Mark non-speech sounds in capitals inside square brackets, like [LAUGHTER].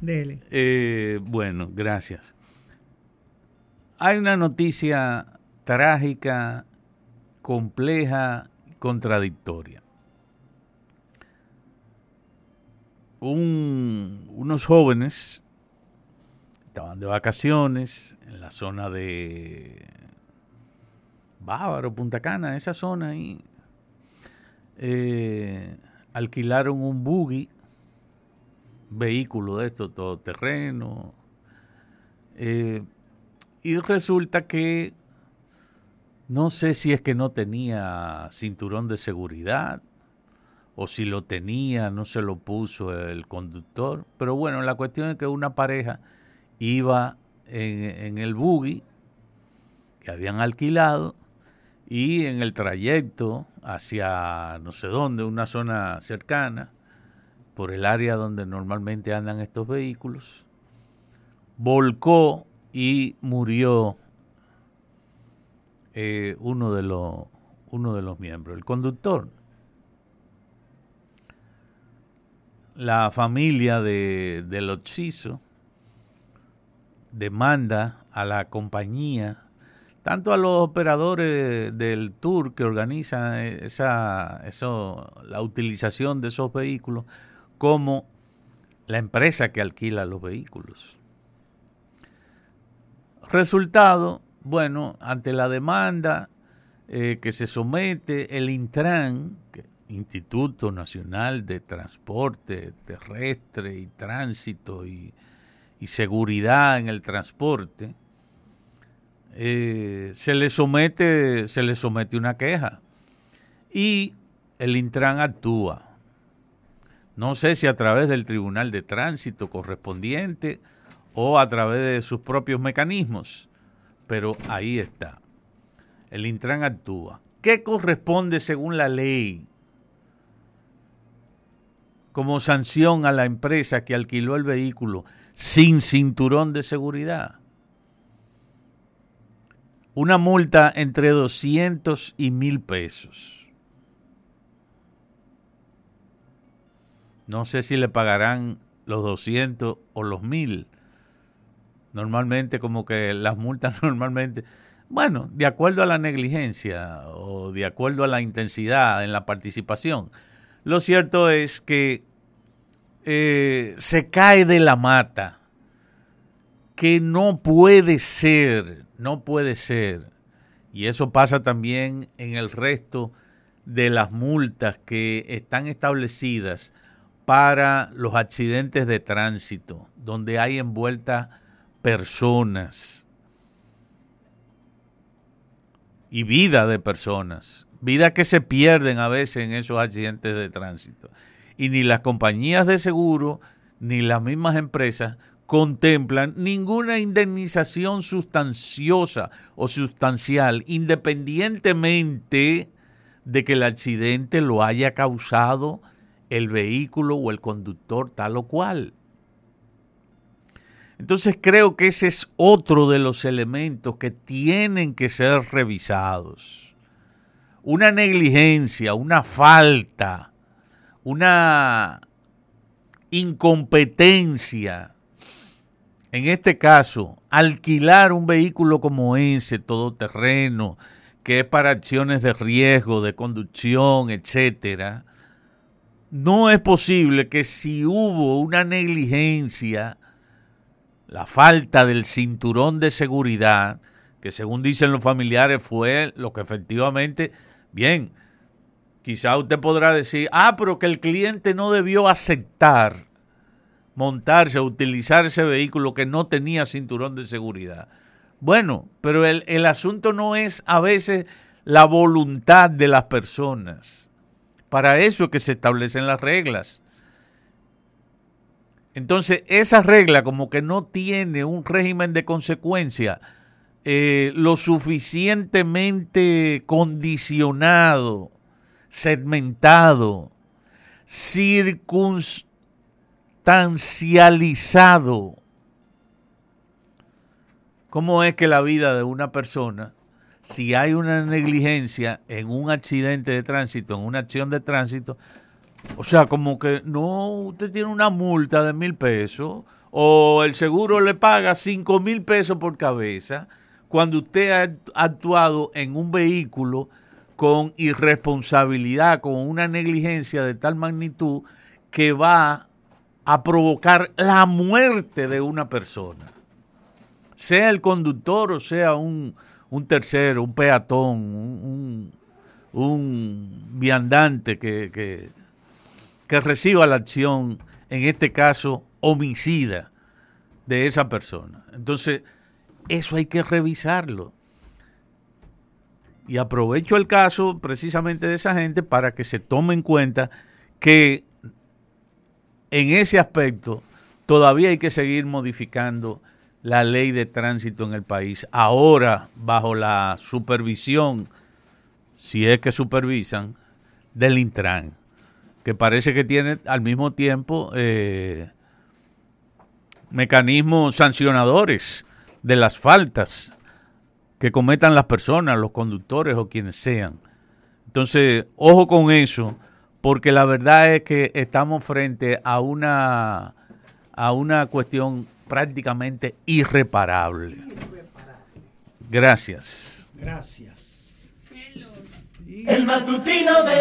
Dele. Eh, bueno, gracias. Hay una noticia trágica, compleja, contradictoria. unos jóvenes estaban de vacaciones en la zona de Bávaro, Punta Cana, esa zona ahí. Eh, alquilaron un buggy, vehículo de esto, todoterreno. Eh, y resulta que no sé si es que no tenía cinturón de seguridad o si lo tenía, no se lo puso el conductor. Pero bueno, la cuestión es que una pareja iba en, el buggy que habían alquilado y en el trayecto hacia no sé dónde, una zona cercana, por el área donde normalmente andan estos vehículos, volcó y murió eh, uno, de los, uno de los miembros, el conductor. La familia de, del occiso demanda a la compañía, tanto a los operadores del tour que organizan esa, eso, la utilización de esos vehículos, como la empresa que alquila los vehículos. Resultado, bueno, ante la demanda eh, que se somete el Intran, Instituto Nacional de Transporte Terrestre y Tránsito y, Seguridad en el Transporte, eh, se le somete se le somete una queja y el Intran actúa. No sé si a través del Tribunal de Tránsito correspondiente o a través de sus propios mecanismos, pero ahí está. El Intran actúa. ¿Qué corresponde según la ley como sanción a la empresa que alquiló el vehículo sin cinturón de seguridad. Una multa entre 200 y 1000 pesos. No sé si le pagarán los 200 o los 1000. Normalmente como que las multas [LAUGHS] normalmente, bueno, de acuerdo a la negligencia o de acuerdo a la intensidad en la participación. Lo cierto es que eh, se cae de la mata, que no puede ser, no puede ser. Y eso pasa también en el resto de las multas que están establecidas para los accidentes de tránsito, donde hay envueltas personas y vida de personas, vidas que se pierden a veces en esos accidentes de tránsito. Y ni las compañías de seguro ni las mismas empresas contemplan ninguna indemnización sustanciosa o sustancial, independientemente de que el accidente lo haya causado el vehículo o el conductor tal o cual. Entonces creo que ese es otro de los elementos que tienen que ser revisados. Una negligencia, una falta una incompetencia, en este caso, alquilar un vehículo como ese, todoterreno, que es para acciones de riesgo, de conducción, etcétera, no es posible que si hubo una negligencia, la falta del cinturón de seguridad, que según dicen los familiares fue lo que efectivamente, bien, Quizá usted podrá decir, ah, pero que el cliente no debió aceptar montarse o utilizar ese vehículo que no tenía cinturón de seguridad. Bueno, pero el, el asunto no es a veces la voluntad de las personas. Para eso es que se establecen las reglas. Entonces, esa regla como que no tiene un régimen de consecuencia eh, lo suficientemente condicionado segmentado, circunstancializado. ¿Cómo es que la vida de una persona, si hay una negligencia en un accidente de tránsito, en una acción de tránsito, O sea, como que no, usted tiene una multa de mil pesos o el seguro le paga cinco mil pesos por cabeza cuando usted ha actuado en un vehículo con irresponsabilidad, con una negligencia de tal magnitud que va a provocar la muerte de una persona. Sea el conductor o sea un, tercero, un peatón, un, un viandante que, que reciba la acción, en este caso homicida, de esa persona. Entonces, eso hay que revisarlo. Y aprovecho el caso precisamente de esa gente para que se tome en cuenta que en ese aspecto todavía hay que seguir modificando la ley de tránsito en el país. Ahora, bajo la supervisión, si es que supervisan, del Intran, que parece que tiene al mismo tiempo eh, mecanismos sancionadores de las faltas que cometan las personas, los conductores o quienes sean. Entonces, ojo con eso, porque la verdad es que estamos frente a una, a una cuestión prácticamente irreparable. Gracias. Gracias. El matutino de